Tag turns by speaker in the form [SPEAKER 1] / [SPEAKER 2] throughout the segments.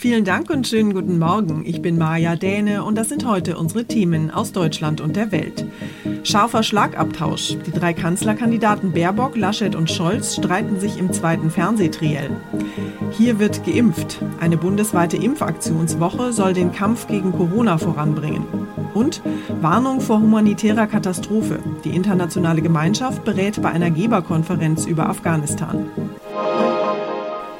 [SPEAKER 1] Vielen Dank und schönen guten Morgen. Ich bin Maja Däne und das sind heute unsere Themen aus Deutschland und der Welt. Scharfer Schlagabtausch. Die drei Kanzlerkandidaten Baerbock, Laschet und Scholz streiten sich im zweiten Fernsehtriell. Hier wird geimpft. Eine bundesweite Impfaktionswoche soll den Kampf gegen Corona voranbringen. Und Warnung vor humanitärer Katastrophe. Die internationale Gemeinschaft berät bei einer Geberkonferenz über Afghanistan.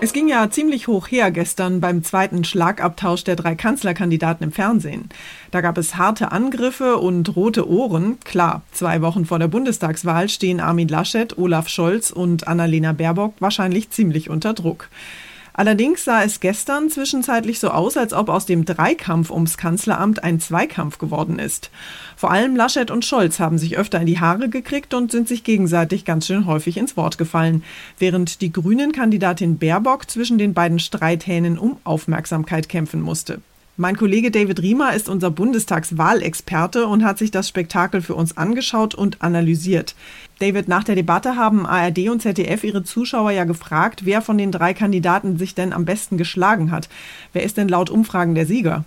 [SPEAKER 1] Es ging ja ziemlich hoch her gestern beim zweiten Schlagabtausch der drei Kanzlerkandidaten im Fernsehen. Da gab es harte Angriffe und rote Ohren. Klar, zwei Wochen vor der Bundestagswahl stehen Armin Laschet, Olaf Scholz und Annalena Baerbock wahrscheinlich ziemlich unter Druck. Allerdings sah es gestern zwischenzeitlich so aus, als ob aus dem Dreikampf ums Kanzleramt ein Zweikampf geworden ist. Vor allem Laschet und Scholz haben sich öfter in die Haare gekriegt und sind sich gegenseitig ganz schön häufig ins Wort gefallen, während die Grünen-Kandidatin Baerbock zwischen den beiden Streithähnen um Aufmerksamkeit kämpfen musste. Mein Kollege David Riemer ist unser Bundestagswahlexperte und hat sich das Spektakel für uns angeschaut und analysiert. David, nach der Debatte haben ARD und ZDF ihre Zuschauer ja gefragt, wer von den drei Kandidaten sich denn am besten geschlagen hat. Wer ist denn laut Umfragen der Sieger?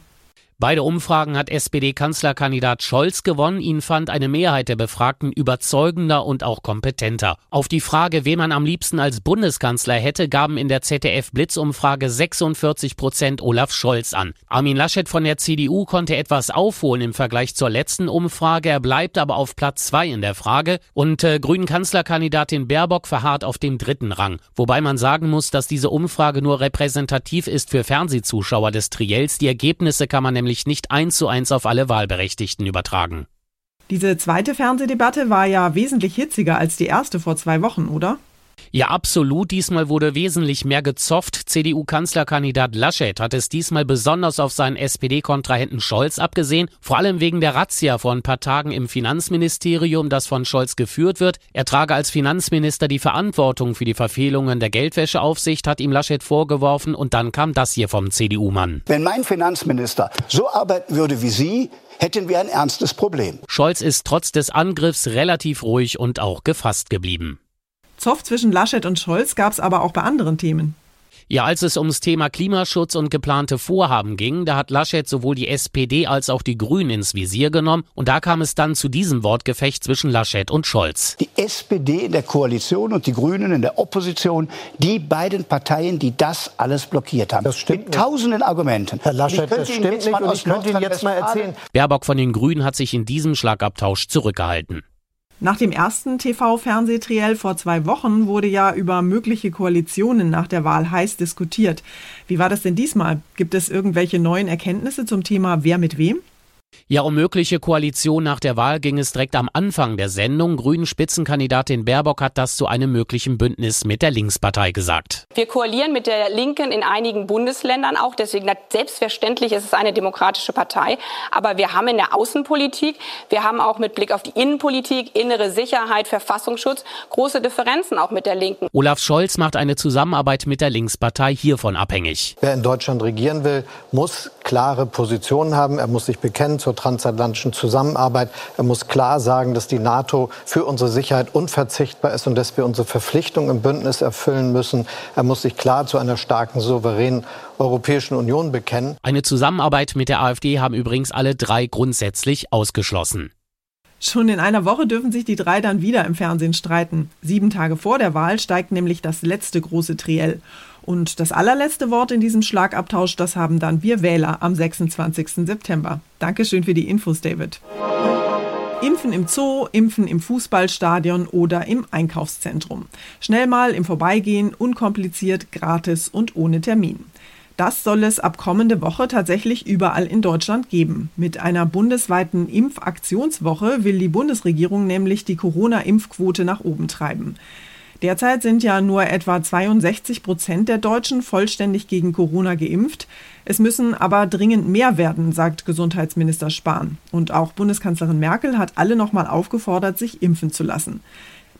[SPEAKER 2] Beide Umfragen hat SPD-Kanzlerkandidat Scholz gewonnen. Ihn fand eine Mehrheit der Befragten überzeugender und auch kompetenter. Auf die Frage, wen man am liebsten als Bundeskanzler hätte, gaben in der ZDF-Blitzumfrage 46 Prozent Olaf Scholz an. Armin Laschet von der CDU konnte etwas aufholen im Vergleich zur letzten Umfrage. Er bleibt aber auf Platz zwei in der Frage. Und äh, Grünen Kanzlerkandidatin Baerbock verharrt auf dem dritten Rang. Wobei man sagen muss, dass diese Umfrage nur repräsentativ ist für Fernsehzuschauer des Triels. Die Ergebnisse kann man nämlich nicht eins zu eins auf alle Wahlberechtigten übertragen.
[SPEAKER 1] Diese zweite Fernsehdebatte war ja wesentlich hitziger als die erste vor zwei Wochen, oder?
[SPEAKER 2] Ja, absolut. Diesmal wurde wesentlich mehr gezofft. CDU-Kanzlerkandidat Laschet hat es diesmal besonders auf seinen SPD-Kontrahenten Scholz abgesehen, vor allem wegen der Razzia vor ein paar Tagen im Finanzministerium, das von Scholz geführt wird. Er trage als Finanzminister die Verantwortung für die Verfehlungen der Geldwäscheaufsicht, hat ihm Laschet vorgeworfen und dann kam das hier vom CDU-Mann.
[SPEAKER 3] Wenn mein Finanzminister so arbeiten würde wie Sie, hätten wir ein ernstes Problem.
[SPEAKER 2] Scholz ist trotz des Angriffs relativ ruhig und auch gefasst geblieben.
[SPEAKER 1] Zoff zwischen Laschet und Scholz gab es aber auch bei anderen Themen.
[SPEAKER 2] Ja, als es ums Thema Klimaschutz und geplante Vorhaben ging, da hat Laschet sowohl die SPD als auch die Grünen ins Visier genommen und da kam es dann zu diesem Wortgefecht zwischen Laschet und Scholz.
[SPEAKER 3] Die SPD in der Koalition und die Grünen in der Opposition, die beiden Parteien, die das alles blockiert haben.
[SPEAKER 4] Das stimmt.
[SPEAKER 3] Mit tausenden Argumenten.
[SPEAKER 4] Herr Laschet, das stimmt nicht und ich könnte Ihnen jetzt mal erzählen.
[SPEAKER 2] Baerbock von den Grünen hat sich in diesem Schlagabtausch zurückgehalten.
[SPEAKER 1] Nach dem ersten TV-Fernsehtriell vor zwei Wochen wurde ja über mögliche Koalitionen nach der Wahl heiß diskutiert. Wie war das denn diesmal? Gibt es irgendwelche neuen Erkenntnisse zum Thema Wer mit wem?
[SPEAKER 2] Ja, um mögliche Koalition nach der Wahl ging es direkt am Anfang der Sendung. Grünen Spitzenkandidatin Baerbock hat das zu einem möglichen Bündnis mit der Linkspartei gesagt.
[SPEAKER 5] Wir koalieren mit der Linken in einigen Bundesländern auch. Deswegen selbstverständlich ist es eine demokratische Partei. Aber wir haben in der Außenpolitik, wir haben auch mit Blick auf die Innenpolitik, innere Sicherheit, Verfassungsschutz große Differenzen auch mit der Linken.
[SPEAKER 2] Olaf Scholz macht eine Zusammenarbeit mit der Linkspartei hiervon abhängig.
[SPEAKER 4] Wer in Deutschland regieren will, muss klare Positionen haben. Er muss sich bekennen zur transatlantischen Zusammenarbeit. Er muss klar sagen, dass die NATO für unsere Sicherheit unverzichtbar ist und dass wir unsere Verpflichtungen im Bündnis erfüllen müssen. Er muss sich klar zu einer starken, souveränen Europäischen Union bekennen.
[SPEAKER 2] Eine Zusammenarbeit mit der AfD haben übrigens alle drei grundsätzlich ausgeschlossen.
[SPEAKER 1] Schon in einer Woche dürfen sich die drei dann wieder im Fernsehen streiten. Sieben Tage vor der Wahl steigt nämlich das letzte große Triell. Und das allerletzte Wort in diesem Schlagabtausch, das haben dann wir Wähler am 26. September. Dankeschön für die Infos, David. Impfen im Zoo, Impfen im Fußballstadion oder im Einkaufszentrum. Schnell mal im Vorbeigehen, unkompliziert, gratis und ohne Termin. Das soll es ab kommende Woche tatsächlich überall in Deutschland geben. Mit einer bundesweiten Impfaktionswoche will die Bundesregierung nämlich die Corona-Impfquote nach oben treiben. Derzeit sind ja nur etwa 62 Prozent der Deutschen vollständig gegen Corona geimpft. Es müssen aber dringend mehr werden, sagt Gesundheitsminister Spahn. Und auch Bundeskanzlerin Merkel hat alle nochmal aufgefordert, sich impfen zu lassen.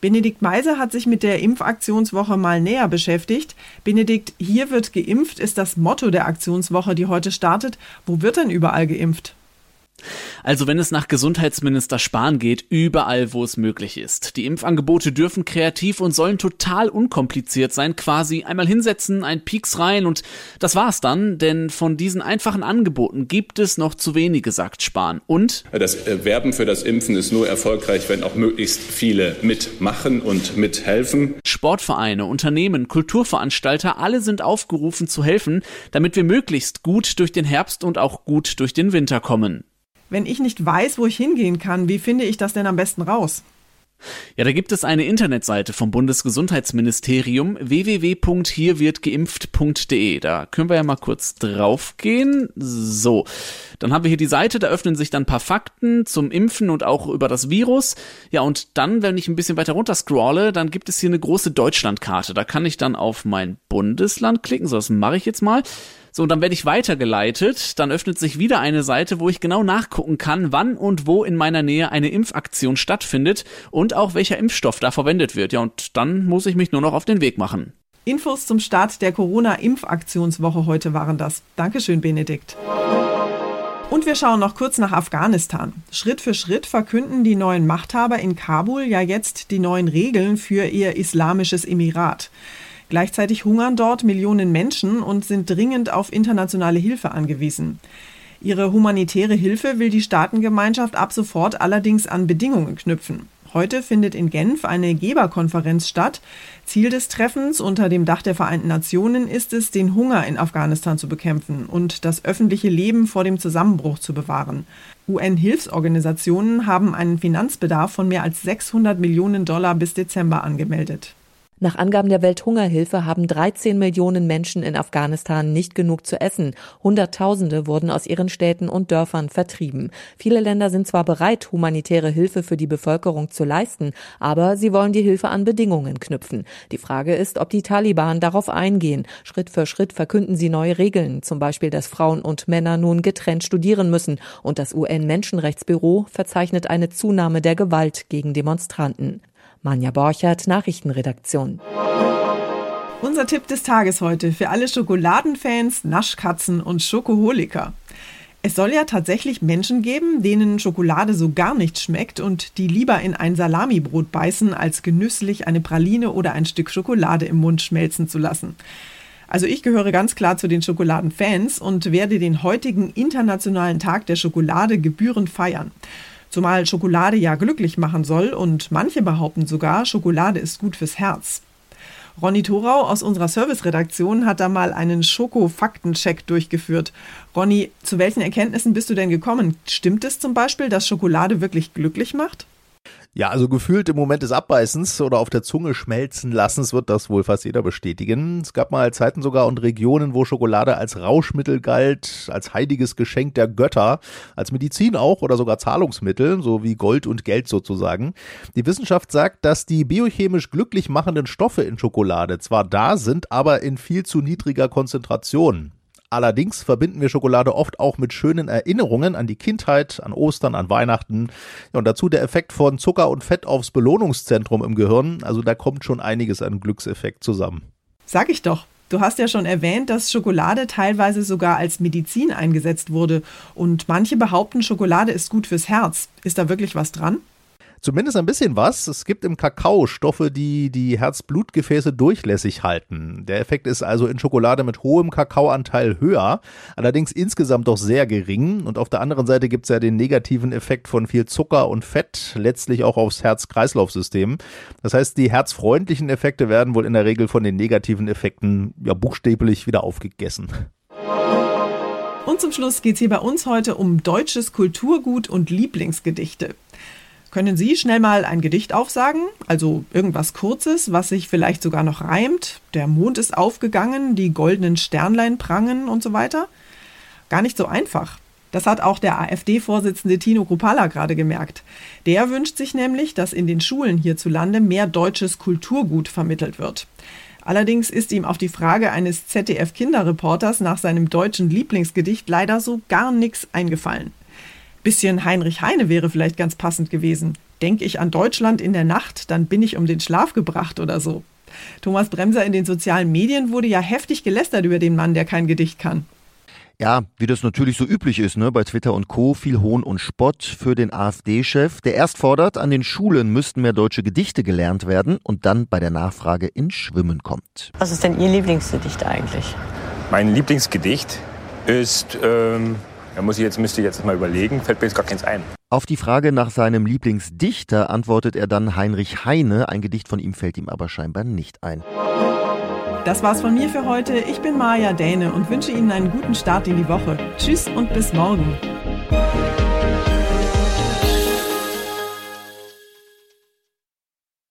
[SPEAKER 1] Benedikt Meise hat sich mit der Impfaktionswoche mal näher beschäftigt. Benedikt, hier wird geimpft, ist das Motto der Aktionswoche, die heute startet. Wo wird denn überall geimpft?
[SPEAKER 6] Also wenn es nach Gesundheitsminister Spahn geht, überall, wo es möglich ist. Die Impfangebote dürfen kreativ und sollen total unkompliziert sein, quasi einmal hinsetzen, ein Pieks rein und das war's dann, denn von diesen einfachen Angeboten gibt es noch zu wenige, sagt Spahn. Und?
[SPEAKER 7] Das äh, Werben für das Impfen ist nur erfolgreich, wenn auch möglichst viele mitmachen und mithelfen.
[SPEAKER 6] Sportvereine, Unternehmen, Kulturveranstalter, alle sind aufgerufen zu helfen, damit wir möglichst gut durch den Herbst und auch gut durch den Winter kommen.
[SPEAKER 1] Wenn ich nicht weiß, wo ich hingehen kann, wie finde ich das denn am besten raus?
[SPEAKER 6] Ja, da gibt es eine Internetseite vom Bundesgesundheitsministerium www.hierwirdgeimpft.de. Da können wir ja mal kurz draufgehen. So, dann haben wir hier die Seite, da öffnen sich dann ein paar Fakten zum Impfen und auch über das Virus. Ja, und dann, wenn ich ein bisschen weiter runter scrolle, dann gibt es hier eine große Deutschlandkarte. Da kann ich dann auf mein Bundesland klicken. So, das mache ich jetzt mal. So, und dann werde ich weitergeleitet. Dann öffnet sich wieder eine Seite, wo ich genau nachgucken kann, wann und wo in meiner Nähe eine Impfaktion stattfindet und auch welcher Impfstoff da verwendet wird. Ja, und dann muss ich mich nur noch auf den Weg machen.
[SPEAKER 1] Infos zum Start der Corona-Impfaktionswoche heute waren das. Dankeschön, Benedikt. Und wir schauen noch kurz nach Afghanistan. Schritt für Schritt verkünden die neuen Machthaber in Kabul ja jetzt die neuen Regeln für ihr islamisches Emirat. Gleichzeitig hungern dort Millionen Menschen und sind dringend auf internationale Hilfe angewiesen. Ihre humanitäre Hilfe will die Staatengemeinschaft ab sofort allerdings an Bedingungen knüpfen. Heute findet in Genf eine Geberkonferenz statt. Ziel des Treffens unter dem Dach der Vereinten Nationen ist es, den Hunger in Afghanistan zu bekämpfen und das öffentliche Leben vor dem Zusammenbruch zu bewahren. UN-Hilfsorganisationen haben einen Finanzbedarf von mehr als 600 Millionen Dollar bis Dezember angemeldet.
[SPEAKER 8] Nach Angaben der Welthungerhilfe haben 13 Millionen Menschen in Afghanistan nicht genug zu essen. Hunderttausende wurden aus ihren Städten und Dörfern vertrieben. Viele Länder sind zwar bereit, humanitäre Hilfe für die Bevölkerung zu leisten, aber sie wollen die Hilfe an Bedingungen knüpfen. Die Frage ist, ob die Taliban darauf eingehen. Schritt für Schritt verkünden sie neue Regeln, zum Beispiel, dass Frauen und Männer nun getrennt studieren müssen und das UN-Menschenrechtsbüro verzeichnet eine Zunahme der Gewalt gegen Demonstranten. Manja Borchert, Nachrichtenredaktion.
[SPEAKER 1] Unser Tipp des Tages heute für alle Schokoladenfans, Naschkatzen und Schokoholiker. Es soll ja tatsächlich Menschen geben, denen Schokolade so gar nicht schmeckt und die lieber in ein Salamibrot beißen, als genüsslich eine Praline oder ein Stück Schokolade im Mund schmelzen zu lassen. Also ich gehöre ganz klar zu den Schokoladenfans und werde den heutigen Internationalen Tag der Schokolade gebührend feiern. Zumal Schokolade ja glücklich machen soll und manche behaupten sogar, Schokolade ist gut fürs Herz. Ronny Thorau aus unserer Serviceredaktion hat da mal einen Schoko-Faktencheck durchgeführt. Ronny, zu welchen Erkenntnissen bist du denn gekommen? Stimmt es zum Beispiel, dass Schokolade wirklich glücklich macht?
[SPEAKER 9] Ja, also gefühlt im Moment des Abbeißens oder auf der Zunge schmelzen lassens wird das wohl fast jeder bestätigen. Es gab mal Zeiten sogar und Regionen, wo Schokolade als Rauschmittel galt, als heiliges Geschenk der Götter, als Medizin auch oder sogar Zahlungsmittel, so wie Gold und Geld sozusagen. Die Wissenschaft sagt, dass die biochemisch glücklich machenden Stoffe in Schokolade zwar da sind, aber in viel zu niedriger Konzentration. Allerdings verbinden wir Schokolade oft auch mit schönen Erinnerungen an die Kindheit, an Ostern, an Weihnachten. und dazu der Effekt von Zucker und Fett aufs Belohnungszentrum im Gehirn. Also da kommt schon einiges an Glückseffekt zusammen.
[SPEAKER 1] Sag ich doch. Du hast ja schon erwähnt, dass Schokolade teilweise sogar als Medizin eingesetzt wurde. Und manche behaupten, Schokolade ist gut fürs Herz. Ist da wirklich was dran?
[SPEAKER 9] Zumindest ein bisschen was. Es gibt im Kakao Stoffe, die die Herz-Blutgefäße durchlässig halten. Der Effekt ist also in Schokolade mit hohem Kakaoanteil höher, allerdings insgesamt doch sehr gering. Und auf der anderen Seite gibt es ja den negativen Effekt von viel Zucker und Fett, letztlich auch aufs Herz-Kreislauf-System. Das heißt, die herzfreundlichen Effekte werden wohl in der Regel von den negativen Effekten ja buchstäblich wieder aufgegessen.
[SPEAKER 1] Und zum Schluss geht es hier bei uns heute um deutsches Kulturgut und Lieblingsgedichte. Können Sie schnell mal ein Gedicht aufsagen? Also irgendwas Kurzes, was sich vielleicht sogar noch reimt? Der Mond ist aufgegangen, die goldenen Sternlein prangen und so weiter? Gar nicht so einfach. Das hat auch der AfD-Vorsitzende Tino Kruppalla gerade gemerkt. Der wünscht sich nämlich, dass in den Schulen hierzulande mehr deutsches Kulturgut vermittelt wird. Allerdings ist ihm auf die Frage eines ZDF-Kinderreporters nach seinem deutschen Lieblingsgedicht leider so gar nichts eingefallen. Bisschen Heinrich Heine wäre vielleicht ganz passend gewesen. Denke ich an Deutschland in der Nacht, dann bin ich um den Schlaf gebracht oder so. Thomas Bremser in den sozialen Medien wurde ja heftig gelästert über den Mann, der kein Gedicht kann.
[SPEAKER 10] Ja, wie das natürlich so üblich ist, ne, bei Twitter und Co. viel Hohn und Spott für den AfD-Chef, der erst fordert, an den Schulen müssten mehr deutsche Gedichte gelernt werden und dann bei der Nachfrage in Schwimmen kommt.
[SPEAKER 11] Was ist denn Ihr Lieblingsgedicht eigentlich?
[SPEAKER 12] Mein Lieblingsgedicht ist ähm, da muss ich jetzt, müsste ich jetzt mal überlegen, fällt mir jetzt gar keins ein.
[SPEAKER 10] Auf die Frage nach seinem Lieblingsdichter antwortet er dann Heinrich Heine. Ein Gedicht von ihm fällt ihm aber scheinbar nicht ein.
[SPEAKER 1] Das war's von mir für heute. Ich bin Maja Däne und wünsche Ihnen einen guten Start in die Woche. Tschüss und bis morgen.